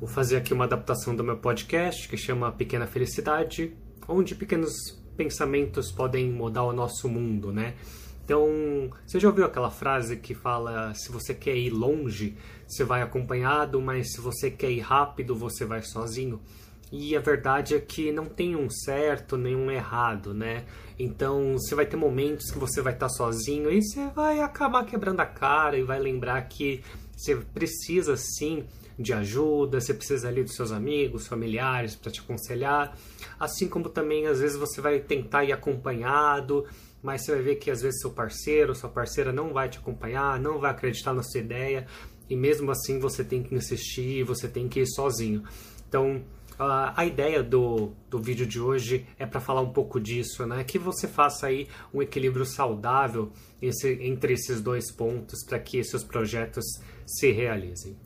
Vou fazer aqui uma adaptação do meu podcast que chama Pequena Felicidade, onde pequenos pensamentos podem mudar o nosso mundo, né? Então, você já ouviu aquela frase que fala: se você quer ir longe, você vai acompanhado, mas se você quer ir rápido, você vai sozinho? E a verdade é que não tem um certo nem um errado, né? Então você vai ter momentos que você vai estar sozinho e você vai acabar quebrando a cara e vai lembrar que você precisa sim de ajuda, você precisa ali dos seus amigos, familiares para te aconselhar, assim como também às vezes você vai tentar ir acompanhado, mas você vai ver que às vezes seu parceiro, sua parceira não vai te acompanhar, não vai acreditar na sua ideia, e mesmo assim você tem que insistir, você tem que ir sozinho. Então, a ideia do, do vídeo de hoje é para falar um pouco disso, né? Que você faça aí um equilíbrio saudável esse, entre esses dois pontos para que seus projetos se realizem.